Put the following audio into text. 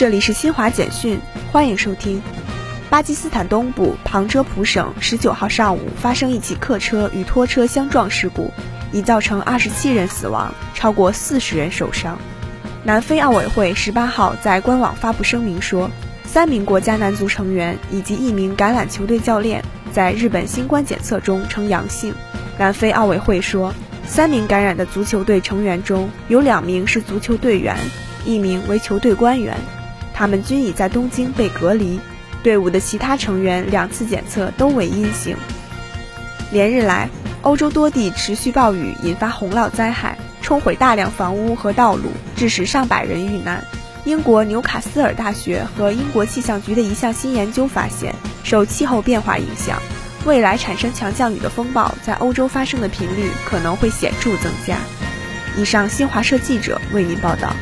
这里是新华简讯，欢迎收听。巴基斯坦东部旁遮普省十九号上午发生一起客车与拖车相撞事故，已造成二十七人死亡，超过四十人受伤。南非奥委会十八号在官网发布声明说，三名国家男足成员以及一名橄榄球队教练在日本新冠检测中呈阳性。南非奥委会说，三名感染的足球队成员中有两名是足球队员，一名为球队官员。他们均已在东京被隔离，队伍的其他成员两次检测都为阴性。连日来，欧洲多地持续暴雨引发洪涝灾害，冲毁大量房屋和道路，致使上百人遇难。英国纽卡斯尔大学和英国气象局的一项新研究发现，受气候变化影响，未来产生强降雨的风暴在欧洲发生的频率可能会显著增加。以上，新华社记者为您报道。